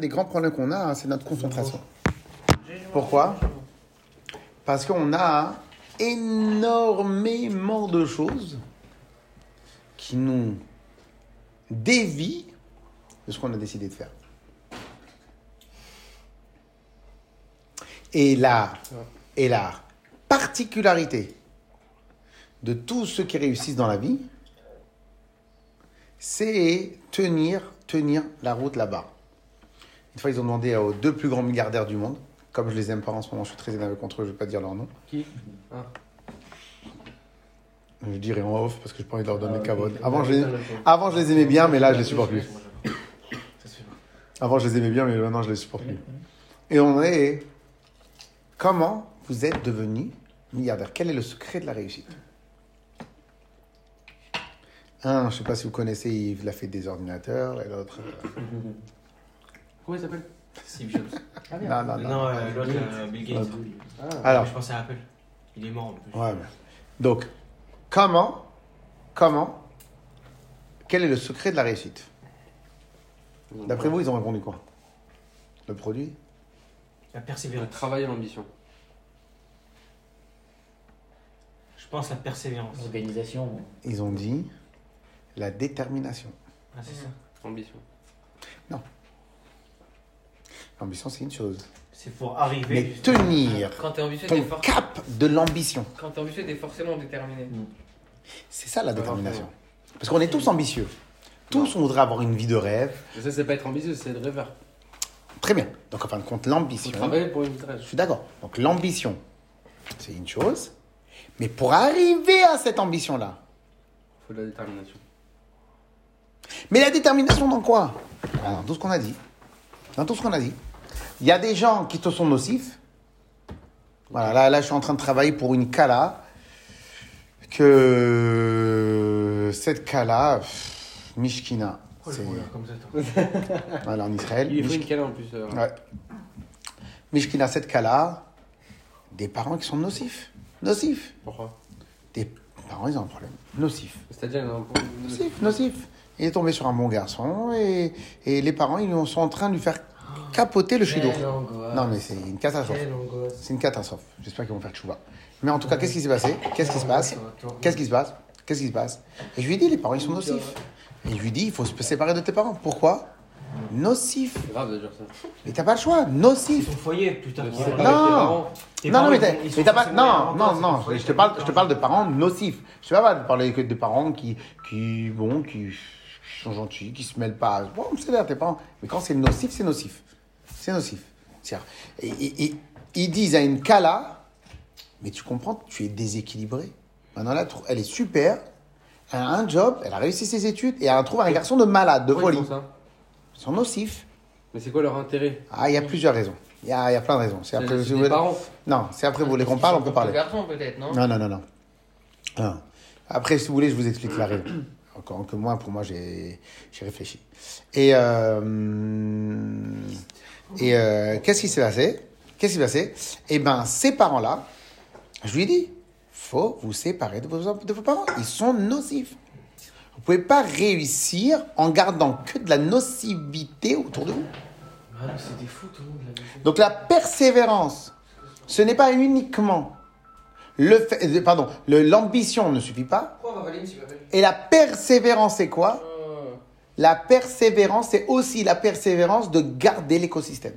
des grands problèmes qu'on a, hein, c'est notre concentration. Pourquoi? Parce qu'on a énormément de choses qui nous dévient de ce qu'on a décidé de faire. Et la, et la particularité de tous ceux qui réussissent dans la vie, c'est tenir, tenir la route là-bas. Une fois, ils ont demandé aux deux plus grands milliardaires du monde, comme je les aime pas en ce moment, je suis très énervé contre eux, je ne vais pas dire leur nom. Qui? Ah. Je dirai en off parce que je pas envie de leur donner Ah. Avant, je les, d'accord. avant, je les aimais bien, mais là, je les supporte plus. Avant, je les aimais bien, mais maintenant, je les supporte plus. Et on est. Comment vous êtes devenu milliardaire Quel est le secret de la réussite? Un, je ne sais pas si vous connaissez, il a fait des ordinateurs, et l'autre. euh, Comment il s'appelle? Steve Jobs. Ah, Non, non, non. Non, euh, l'autre, euh, Bill Gates. Ah. Alors, Je pensais à Apple. Il est mort en plus. ouais, mais- donc, comment, comment, quel est le secret de la réussite? D'après vous, ils ont répondu quoi? Le produit? La Le persévérance. travail et l'ambition. Je pense la persévérance. Organisation. Ils ont dit la détermination. Ah, c'est ça. Ambition. L'ambition, c'est une chose. C'est pour arriver. Mais justement. tenir Quand t'es ambitieux, t'es for- cap de l'ambition, quand t'es ambitieux, t'es forcément déterminé. c'est ça la détermination. Parce qu'on est tous ambitieux. Tous, on voudrait avoir une vie de rêve. Mais ça, c'est pas être ambitieux, c'est être rêveur. Très bien. Donc, en fin de compte, Faut l'ambition. travailler pour une Je rêve. suis d'accord. Donc, l'ambition, c'est une chose. Mais pour arriver à cette ambition-là, Faut de la détermination. mais la détermination dans quoi? Ah, Dans tout ce qu'on a dit. Dans tout ce qu'on a dit. Il y a des gens qui te sont nocifs. Voilà, là, là, je suis en train de travailler pour une Kala. Que cette Kala, pff, Mishkina, Oh, c'est comme ça, toi. voilà, en Israël. Il faut Mishk- une câlin en plus. euh, Ouais. Mishkina, cette Kala, des parents qui sont nocifs. Nocifs. Pourquoi Des parents, ils ont un problème. Nocif. C'est-à-dire, il y en a un- Nocif, nocif. Il est tombé sur un bon garçon et, et les parents, ils sont en train de lui faire capoter le chido. Quelle angoisse. Non, mais c'est une catastrophe. Quelle angoisse. C'est une catastrophe. J'espère qu'ils vont faire tchouva. Mais en tout cas, qu'est-ce qui s'est passé? Qu'est-ce qui se passe? Qu'est-ce qui se passe? Qu'est-ce qui se passe? Et je lui ai dit, les parents, ils sont nocifs. Et je lui ai dit, il faut se séparer de tes parents. Pourquoi? Nocif. C'est grave de dire ça. Mais t'as pas le choix. C'est Nocif. ton foyer, putain. Non. Non, non, mais t'as pas. Non, non, non. Je te parle, je te parle de parents nocifs. Je te parle pas de parler que de parents qui, qui, bon, qui sont gentils, qui se mêlent pas. Bon, c'est là, tes parents. Mais quand c'est nocif, c'est nocif. C'est nocif. C'est-à-dire, Et, et- et- ils disent à une Kala, mais tu comprends, tu es déséquilibré. Maintenant, là, elle est super. Elle a un job, elle a réussi ses études et elle trouve un garçon de malade, de folie. font ça? Ils sont nocifs. Mais c'est quoi leur intérêt? Ah, il y a plusieurs raisons. Il y a, il y a plein de raisons. C'est C'est après, vous voulez- parents. Non, c'est après vous voulez qu'on parle, on peut parler. Le garçon, Non, non, non, non. Non. Après, si vous voulez, je vous explique la raison. Encore que moi, pour moi, j'ai réfléchi. Et, euh, et euh, qu'est-ce qui s'est passé? Qu'est-ce qui s'est passé? Eh bien, ces parents-là, je lui ai dit, faut vous séparer de vos, de vos parents. Ils sont nocifs. Vous pouvez pas réussir en gardant que de la nocivité autour de vous. Ah, tout le monde. Donc la persévérance, ce n'est pas uniquement le fait, euh, pardon, l'ambition ne suffit pas. Et la persévérance, c'est quoi? Ah. La persévérance, c'est aussi la persévérance de garder l'écosystème.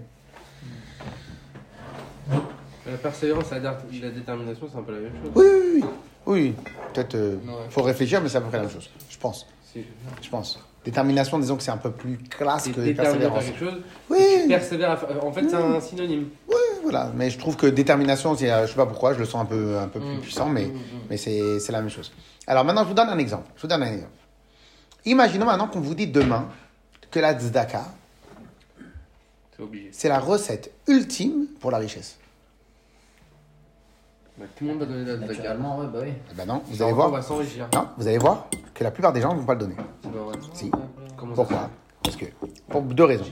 La persévérance et la, dé- la détermination, c'est un peu la même chose. Oui, oui, oui. Oui, peut-être, euh, faut réfléchir, mais c'est à peu près la même chose. Je pense, je pense. Détermination, disons que c'est un peu plus classe que persévérance. quelque chose, Oui, tu persévères En fait, c'est un synonyme. oui, voilà. Mais je trouve que détermination, euh, je sais pas pourquoi, je le sens un peu, un peu plus Mm. puissant, mais, Mm, mm, mais c'est, la même chose. Alors maintenant, je vous donne un exemple. Je vous donne un exemple. Imaginons maintenant qu'on vous dit demain que la tzedaka, C'est la recette ultime pour la richesse. Bah, tout le monde va donner de la tzedaka. Naturellement, ouais, bah oui. Ben non, vous allez On voir. va s'enrichir. Non, vous allez voir que la plupart des gens ne vont pas le donner. Si. Comment Pourquoi? Parce que pour deux raisons.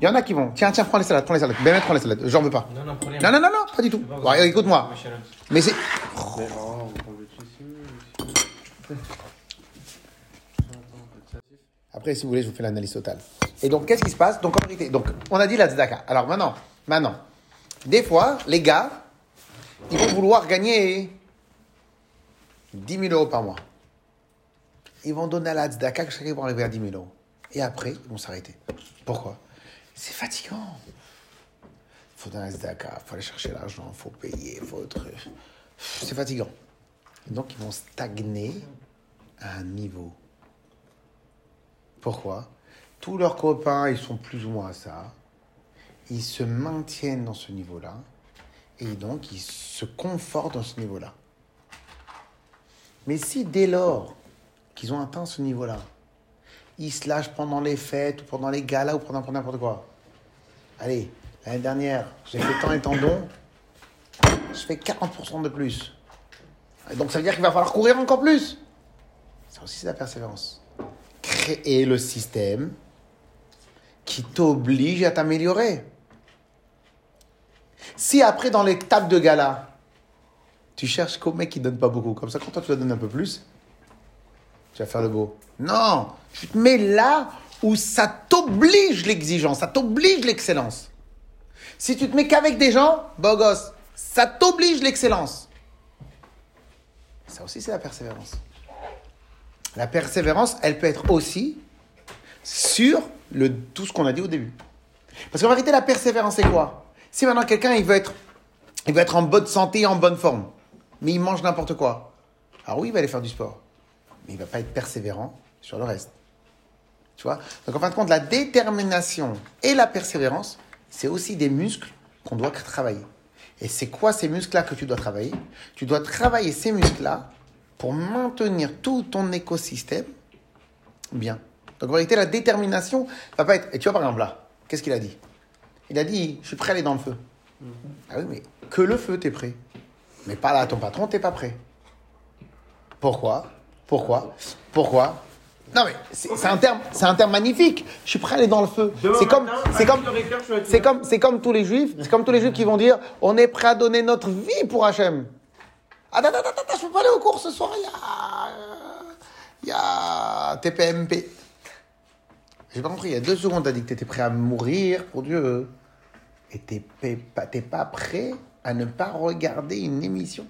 Il y en a qui vont. Tiens, tiens, prends les salades, prends les salades. Ben, prends les salades. J'en veux pas. Non, non, Non, non, non, non, pas du tout. Bon, écoute-moi. Mais c'est. Mais on prend le dessus, ici. Après, si vous voulez, je vous fais l'analyse totale. Et donc, qu'est-ce qui se passe? Donc, en vérité, donc, on a dit la tzedaka. Alors maintenant, maintenant, des fois, les gars, ils vont vouloir gagner 10 000 euros par mois. Ils vont donner à la tzedaka ce qu'ils vont arriver à 10 000 euros. Et après, ils vont s'arrêter. Pourquoi? C'est fatigant. Faut tzedaka, il faut aller chercher l'argent, faut payer, faut... truc. C'est fatigant. Donc, ils vont stagner à un niveau. Pourquoi? Tous leurs copains, ils sont plus ou moins à ça. Ils se maintiennent dans ce niveau-là. Et donc, ils se confortent dans ce niveau-là. Mais si dès lors qu'ils ont atteint ce niveau-là, ils se lâchent pendant les fêtes, ou pendant les galas, ou pendant n'importe quoi. Allez, l'année dernière, j'ai fait tant et tant dons, je fais 40% de plus. Et donc ça veut dire qu'il va falloir courir encore plus. Ça aussi, c'est la persévérance. Créer le système qui t'oblige à t'améliorer. Si après, dans les tables de gala, tu cherches qu'au mec qui donne pas beaucoup, comme ça, quand toi tu dois donner un peu plus, tu vas faire le beau. Non, tu te mets là où ça t'oblige l'exigence, ça t'oblige l'excellence. Si tu te mets qu'avec des gens, beau gosse, ça t'oblige l'excellence. Ça aussi, c'est la persévérance. La persévérance, elle peut être aussi sur le, tout ce qu'on a dit au début. Parce qu'en vérité, la persévérance, c'est quoi? Si maintenant quelqu'un, il veut être, il veut être en bonne santé, en bonne forme, mais il mange n'importe quoi. Alors oui, il va aller faire du sport, mais il va pas être persévérant sur le reste. Tu vois? Donc en fin de compte, la détermination et la persévérance, c'est aussi des muscles qu'on doit travailler. Et c'est quoi ces muscles-là que tu dois travailler? Tu dois travailler ces muscles-là pour maintenir tout ton écosystème bien. Donc en vérité, la détermination va pas être. Et tu vois par exemple là, qu'est-ce qu'il a dit? Il a dit Je suis prêt à aller dans le feu. Ah oui, mais que le feu, t'es prêt. Mais pas là, ton patron, t'es pas prêt. Pourquoi? Pourquoi? Pourquoi? Non mais c'est un terme, c'est un terme magnifique. Je suis prêt à aller dans le feu. C'est comme, c'est comme, 10 heures et quart, je suis avec c'est comme, c'est comme tous les juifs, c'est comme tous les juifs qui vont dire, on est prêt à donner notre vie pour Hachem. Attends, attends, attends, je peux pas aller au cours ce soir, il y a, il y a TPMP. J'ai pas compris, il y a deux secondes, t'as dit que t'étais prêt à mourir pour Dieu. Et t'es pas, t'es pas prêt à ne pas regarder une émission.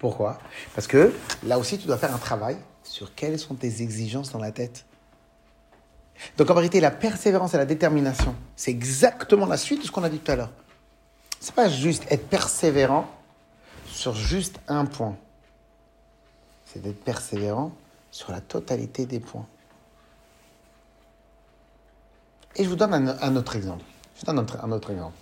Pourquoi? Parce que là aussi, tu dois faire un travail sur quelles sont tes exigences dans la tête. Donc en vérité, la persévérance et la détermination, c'est exactement la suite de ce qu'on a dit tout à l'heure. C'est pas juste être persévérant sur juste un point. C'est d'être persévérant sur la totalité des points. Et je vous donne un, autre exemple. Je donne un autre exemple.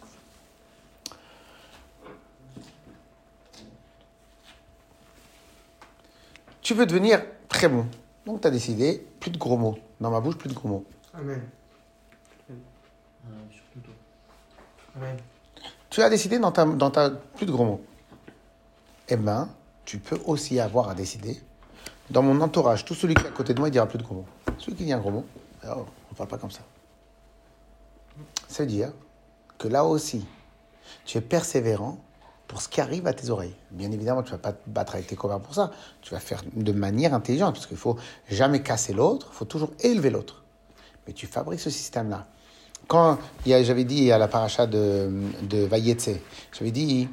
Tu veux devenir très bon. Donc tu as décidé, plus de gros mots. Dans ma bouche, plus de gros mots. Amen. Amen. Tu as décidé dans ta, dans ta plus de gros mots. Eh bien, tu peux aussi avoir à décider. Dans mon entourage, tout celui qui est à côté de moi, il dira plus de gros mots. Celui qui dit un gros mot, alors, on ne parle pas comme ça. Ça veut dire que là aussi, tu es persévérant pour ce qui arrive à tes oreilles. Bien évidemment, tu ne vas pas te battre avec tes copains pour ça. Tu vas faire de manière intelligente, parce qu'il faut jamais casser l'autre, il faut toujours élever l'autre. Mais tu fabriques ce système-là. Quand j'avais dit à la paracha de, de Vayetse, j'avais dit,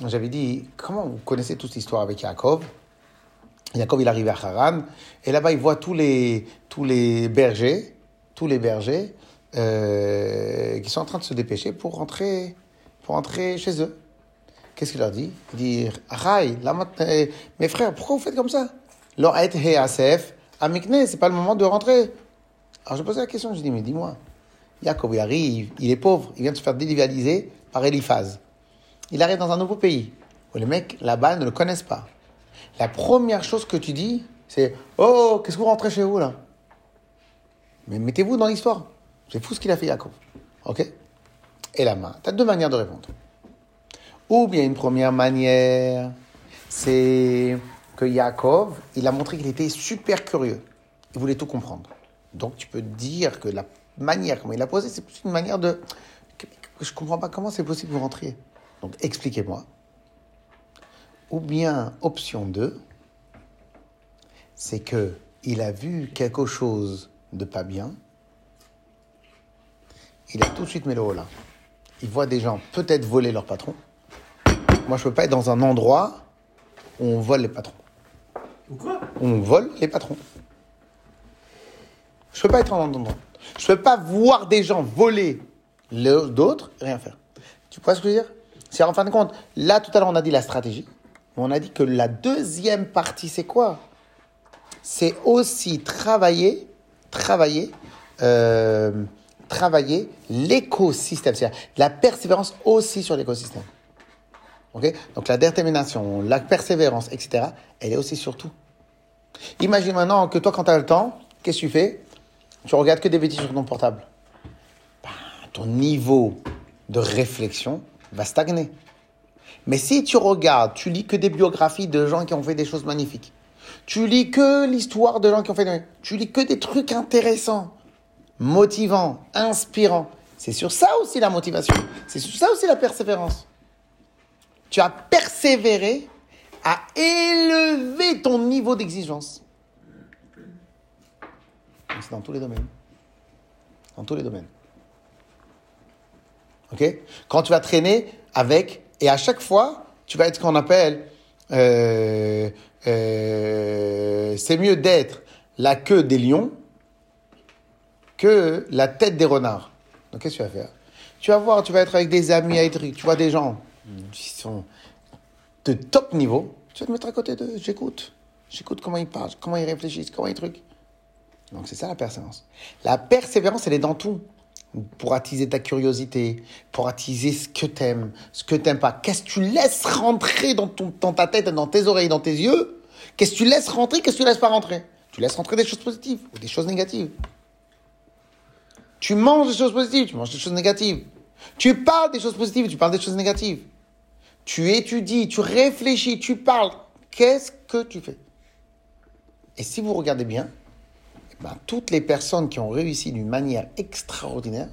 dit, comment vous connaissez toute l'histoire avec Yaakov? Yaakov, il arrive à Haran, et là-bas, il voit tous les, tous les bergers, tous les bergers, euh, qui sont en train de se dépêcher pour pour rentrer chez eux. Qu'est-ce qu'il leur dit? Il dit, Arai, euh, mes frères, pourquoi vous faites comme ça? Leur amikne, c'est pas le moment de rentrer. Alors je posais la question, je dis, mais dis-moi, Yaakov, il arrive, il est pauvre, il vient de se faire dévaliser par Eliphaz. Il arrive dans un nouveau pays, où les mecs là-bas ne le connaissent pas. La première chose que tu dis, c'est Oh, qu'est-ce que vous rentrez chez vous là? Mais mettez-vous dans l'histoire. C'est fou ce qu'il a fait, Yaakov. Ok? Et la main. Tu as deux manières de répondre. Ou bien une première manière, c'est que Yaakov, il a montré qu'il était super curieux. Il voulait tout comprendre. Donc tu peux dire que la manière comment il a posé, c'est plus une manière de. Je comprends pas comment c'est possible que vous rentriez. Donc expliquez-moi. Ou bien, option 2, c'est que il a vu quelque chose de pas bien il a tout de suite mis le haut là. Il voit des gens peut-être voler leur patron. Moi, je peux pas être dans un endroit où on vole les patrons. Ou quoi? On vole les patrons. Je peux pas être en endroit. Je peux pas voir des gens voler le- d'autres et rien faire. Tu vois ce que je veux dire? C'est en fin de compte, là tout à l'heure on a dit la stratégie, mais on a dit que la deuxième partie c'est quoi? C'est aussi travailler, travailler, euh, travailler l'écosystème, c'est-à-dire la persévérance aussi sur l'écosystème. Donc la détermination, la persévérance, etc. Elle est aussi sur tout. Imagine maintenant que toi quand tu as le temps, qu'est-ce que tu fais? Tu regardes que des bêtises sur ton portable ton niveau de réflexion va stagner. Mais si tu regardes, tu lis que des biographies de gens qui ont fait des choses magnifiques. Tu lis que l'histoire de gens qui ont fait des... Tu lis que des trucs intéressants, motivants, inspirants. C'est sur ça aussi la motivation. C'est sur ça aussi la persévérance. Tu as persévéré à élever ton niveau d'exigence. C'est dans tous les domaines. Dans tous les domaines. Ok? Quand tu vas traîner avec, et à chaque fois, tu vas être ce qu'on appelle, euh, euh, c'est mieux d'être la queue des lions que la tête des renards. Donc qu'est-ce que tu vas faire? Tu vas voir, tu vas être avec des amis, tu vois des gens qui sont de top niveau, tu vas te mettre à côté d'eux, j'écoute. J'écoute comment ils parlent, comment ils réfléchissent, comment ils truquent. Donc c'est ça la persévérance. La persévérance, elle est dans tout. Pour attiser ta curiosité, pour attiser ce que t'aimes, ce que t'aimes pas. Qu'est-ce que tu laisses rentrer dans, ton, dans ta tête, dans tes oreilles, dans tes yeux? Qu'est-ce que tu laisses rentrer, qu'est-ce que tu laisses pas rentrer? Tu laisses rentrer des choses positives ou des choses négatives. Tu manges des choses positives, tu manges des choses négatives. Tu parles des choses positives, tu parles des choses négatives. Tu étudies, tu réfléchis, tu parles. Qu'est-ce que tu fais? Et si vous regardez bien, ben, toutes les personnes qui ont réussi d'une manière extraordinaire,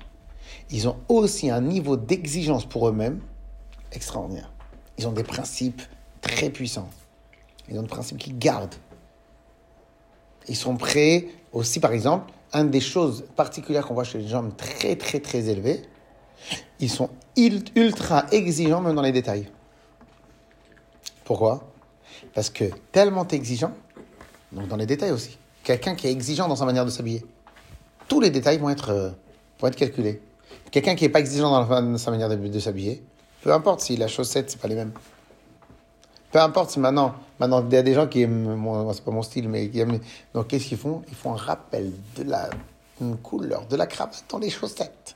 ils ont aussi un niveau d'exigence pour eux-mêmes extraordinaire. Ils ont des principes très puissants. Ils ont des principes qu'ils gardent. Ils sont prêts aussi, par exemple, une des choses particulières qu'on voit chez les gens très, très, très élevés, ils sont ul- ultra exigeants même dans les détails. Pourquoi? Parce que tellement exigeant, donc dans les détails aussi, quelqu'un qui est exigeant dans sa manière de s'habiller, tous les détails vont être, euh, vont être calculés. Quelqu'un qui n'est pas exigeant dans sa manière de, s'habiller, peu importe si la chaussette, c'est pas les mêmes. Peu importe si maintenant, maintenant il y a des gens qui aiment, moi, c'est pas mon style, mais qui aiment. Donc qu'est-ce qu'ils font? Ils font un rappel de la couleur, de la cravate dans les chaussettes.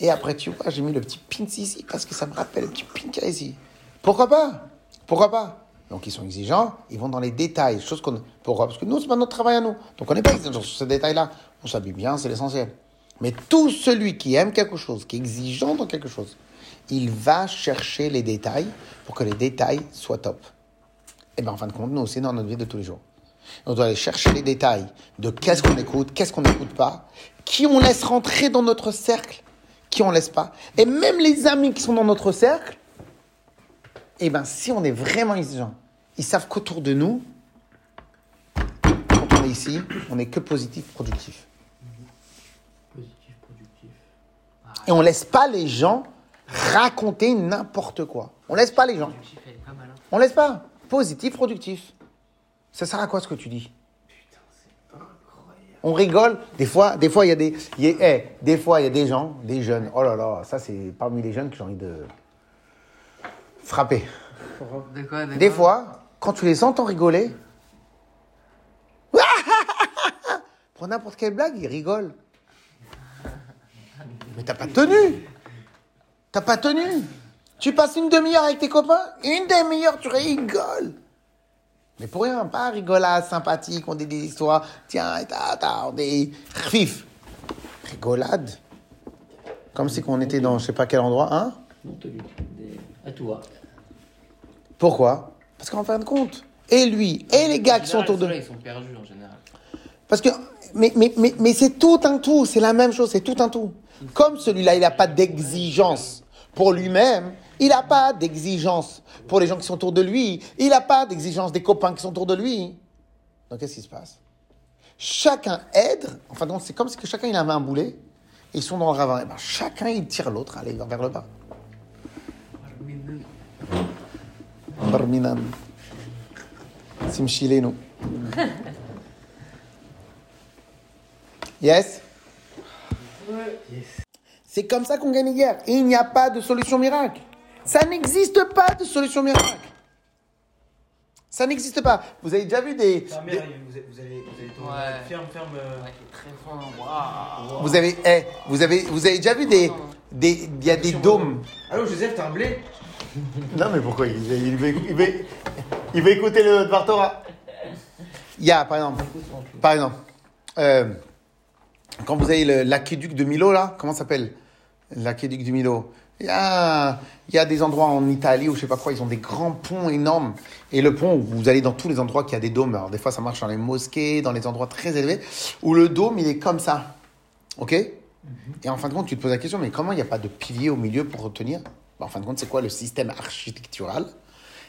Et après, tu vois, j'ai mis le petit pin ici parce que ça me rappelle le petit pin qu'il y a ici. Pourquoi pas? Pourquoi pas? Donc ils sont exigeants, ils vont dans les détails, choses qu'on. Pourquoi? Parce que nous, c'est pas notre travail à nous. Donc on n'est pas exigeant sur ces détails-là. On s'habille bien, c'est l'essentiel. Mais tout celui qui aime quelque chose, qui est exigeant dans quelque chose, il va chercher les détails pour que les détails soient top. Et bien en fin de compte, nous aussi, dans notre vie de tous les jours. On doit aller chercher les détails de qu'est-ce qu'on écoute, qu'est-ce qu'on n'écoute pas, qui on laisse rentrer dans notre cercle, qui on laisse pas. Et même les amis qui sont dans notre cercle, eh ben si on est vraiment exigeant, ils savent qu'autour de nous, quand on est ici, on n'est que positif, productif. Positif, productif. Et on laisse pas les gens raconter n'importe quoi. On laisse pas les gens. Hein. On laisse pas. Positif, productif. Ça sert à quoi ce que tu dis? On rigole. Des fois, des fois, il y a des, il y a- eh, des fois, il y a des gens, des jeunes. Oh là là, ça c'est parmi les jeunes que j'ai envie de frapper. De quoi de Des fois, quand tu les entends rigoler, pour n'importe quelle blague, ils rigolent. Mais t'as pas tenu. T'as pas tenu. Tu passes une demi-heure avec tes copains, une demi-heure, tu rigoles. Mais pour rien, pas rigolade sympathique, on dit des histoires, tiens, ta, ta, on dit fif. Rigolade. Comme si qu'on était dans je sais pas quel endroit, hein? À toi. Pourquoi Parce qu'en fin de compte, et lui, et les gars qui sont autour de Ceux-là, Ils sont perdus en général. Parce que, mais, mais, mais, mais c'est tout un tout, c'est la même chose, c'est tout un tout. Comme celui-là, il n'a pas d'exigence pour lui-même, il n'a pas d'exigence pour les gens qui sont autour de lui, il n'a pas d'exigence des copains qui sont autour de lui. Donc qu'est-ce qui se passe? Chacun aide, en fin de compte, c'est comme si que chacun il avait un boulet, ils sont dans le ravin. Et ben, chacun, il tire l'autre, aller vers le bas. Barminan. Simchilenu. Yes? C'est comme ça qu'on gagne les guerres. Il n'y a pas de solution miracle. Ça n'existe pas de solution miracle. Ça n'existe pas. Vous avez déjà vu des. Ta des- mère, vous allez, vous. Ouais. Ferme, ferme. euh, Ouais, très vous avez, eh, vous avez, vous avez déjà vu des, des, il y a des dômes. Allô, Joseph, t'as un blé Non, mais pourquoi il, il, il, va, il, va écouter le Bartora Il y a, par exemple, par exemple, euh, quand vous avez l'aqueduc de Milo, là, comment s'appelle? L'aqueduc de Milo. Il y, a, il y a des endroits en Italie où je sais pas quoi, ils ont des grands ponts énormes. Et le pont, vous allez dans tous les endroits qui a des dômes. Alors, des fois, ça marche dans les mosquées, dans les endroits très élevés, où le dôme, il est comme ça. OK? Et en fin de compte, tu te poses la question, mais comment il n'y a pas de pilier au milieu pour retenir? En fin de compte, c'est quoi le système architectural?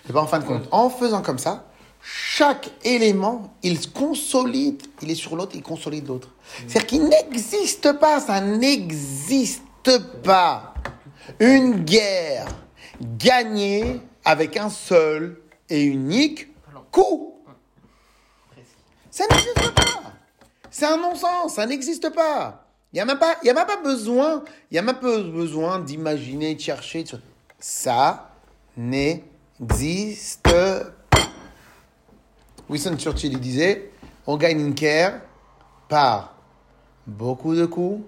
Et ben, en fin de compte, en faisant comme ça, chaque élément, il consolide, il est sur l'autre, il consolide l'autre. C'est-à-dire qu'il n'existe pas, ça n'existe pas une guerre gagnée avec un seul et unique coup. Ça n'existe pas. C'est un non-sens, ça n'existe pas. Il n'y a même pas, il y a même pas besoin, il y a même pas besoin d'imaginer, de chercher. de- Ça n'existe pas. Winston Churchill il disait, on gagne une guerre par beaucoup de coups,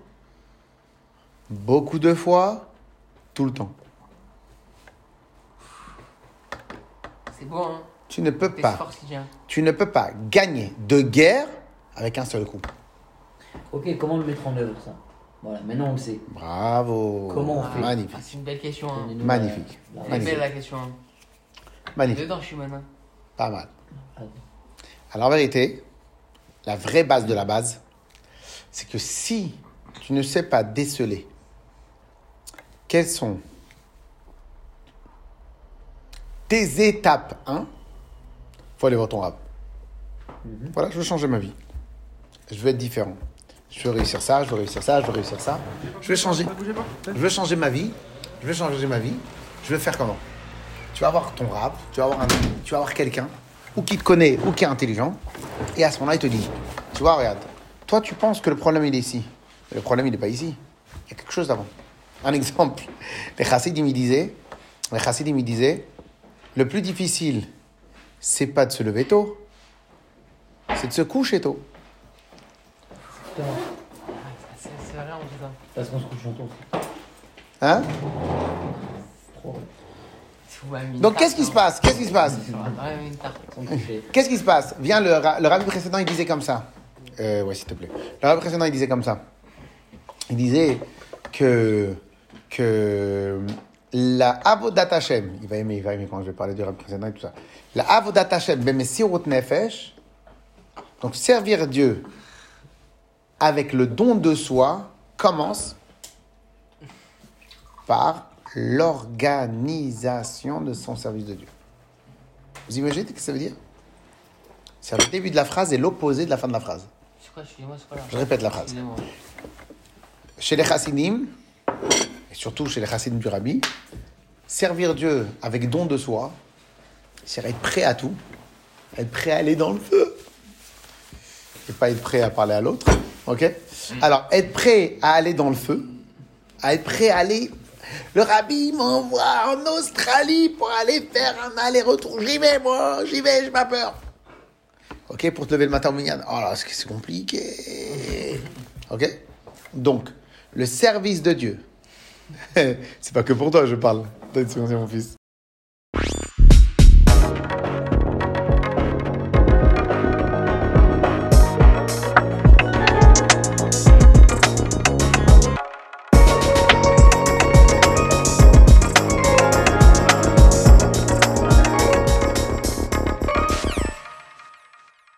beaucoup de fois, tout le temps. C'est beau, hein Tu ne peux pas, fort, tu ne peux pas gagner de guerre avec un seul coup. Ok, comment le mettre en œuvre ça? Voilà, maintenant on le sait. Bravo. Comment on fait? Ah, Magnifique. c'est une belle question. Hein. Donnez-nous Magnifique. la- la- Elle est Magnifique. belle la question. Hein. Magnifique. Dedans, je suis maintenant. Pas mal. Ah, Alors, en vérité, la vraie base de la base, c'est que si tu ne sais pas déceler quelles sont tes étapes 1, faut aller voir ton rap. Voilà, je veux changer ma vie. Je veux être différent. Je veux réussir ça, je veux réussir ça, je veux réussir ça. Je veux changer. Je veux changer ma vie. Je veux changer ma vie. Je veux faire comment? Tu vas avoir ton rap, tu vas avoir un tu vas avoir quelqu'un, ou qui te connaît, ou qui est intelligent, et à ce moment-là, il te dit, tu vois, regarde, toi, tu penses que le problème, il est ici. Mais le problème, il n'est pas ici. Il y a quelque chose d'avant. Un exemple, les chassidim, ils disaient, les chassidim, ils disaient, le plus difficile, c'est pas de se lever tôt, c'est de se coucher tôt. C'est vrai, on dit ça. Parce qu'on se couche longtemps. Hein Donc, qu'est-ce qui hein. se passe? Qu'est-ce qui se passe? Qu'est-ce qui se passe? Viens, le, ra- le rabbi précédent, il disait comme ça. Euh, ouais, s'il te plaît. Le rabbi précédent, il disait comme ça. Il disait que, que la Avodat Hashem, il va aimer, il va aimer quand je vais parler du rabbi précédent et tout ça. La Avodat Hashem, Bemesirut Nefesh, donc servir Dieu avec le don de soi, commence par l'organisation de son service de Dieu. Vous imaginez ce que ça veut dire? C'est le début de la phrase et l'opposé de la fin de la phrase. Quoi, quoi Je répète la phrase. Chez les chassidim, et surtout chez les chassidim du rabbi, servir Dieu avec don de soi, c'est être prêt à tout, être prêt à aller dans le feu. Et pas être prêt à parler à l'autre. Ok Alors, être prêt à aller dans le feu, à être prêt à aller. Le rabbi m'envoie en Australie pour aller faire un aller-retour. J'y vais, moi, j'y vais, j'ai pas peur. Ok, pour te lever le matin au minyan. Oh là, c'est compliqué. Ok Donc, le service de Dieu. c'est pas que pour toi, je parle. T'as mon fils.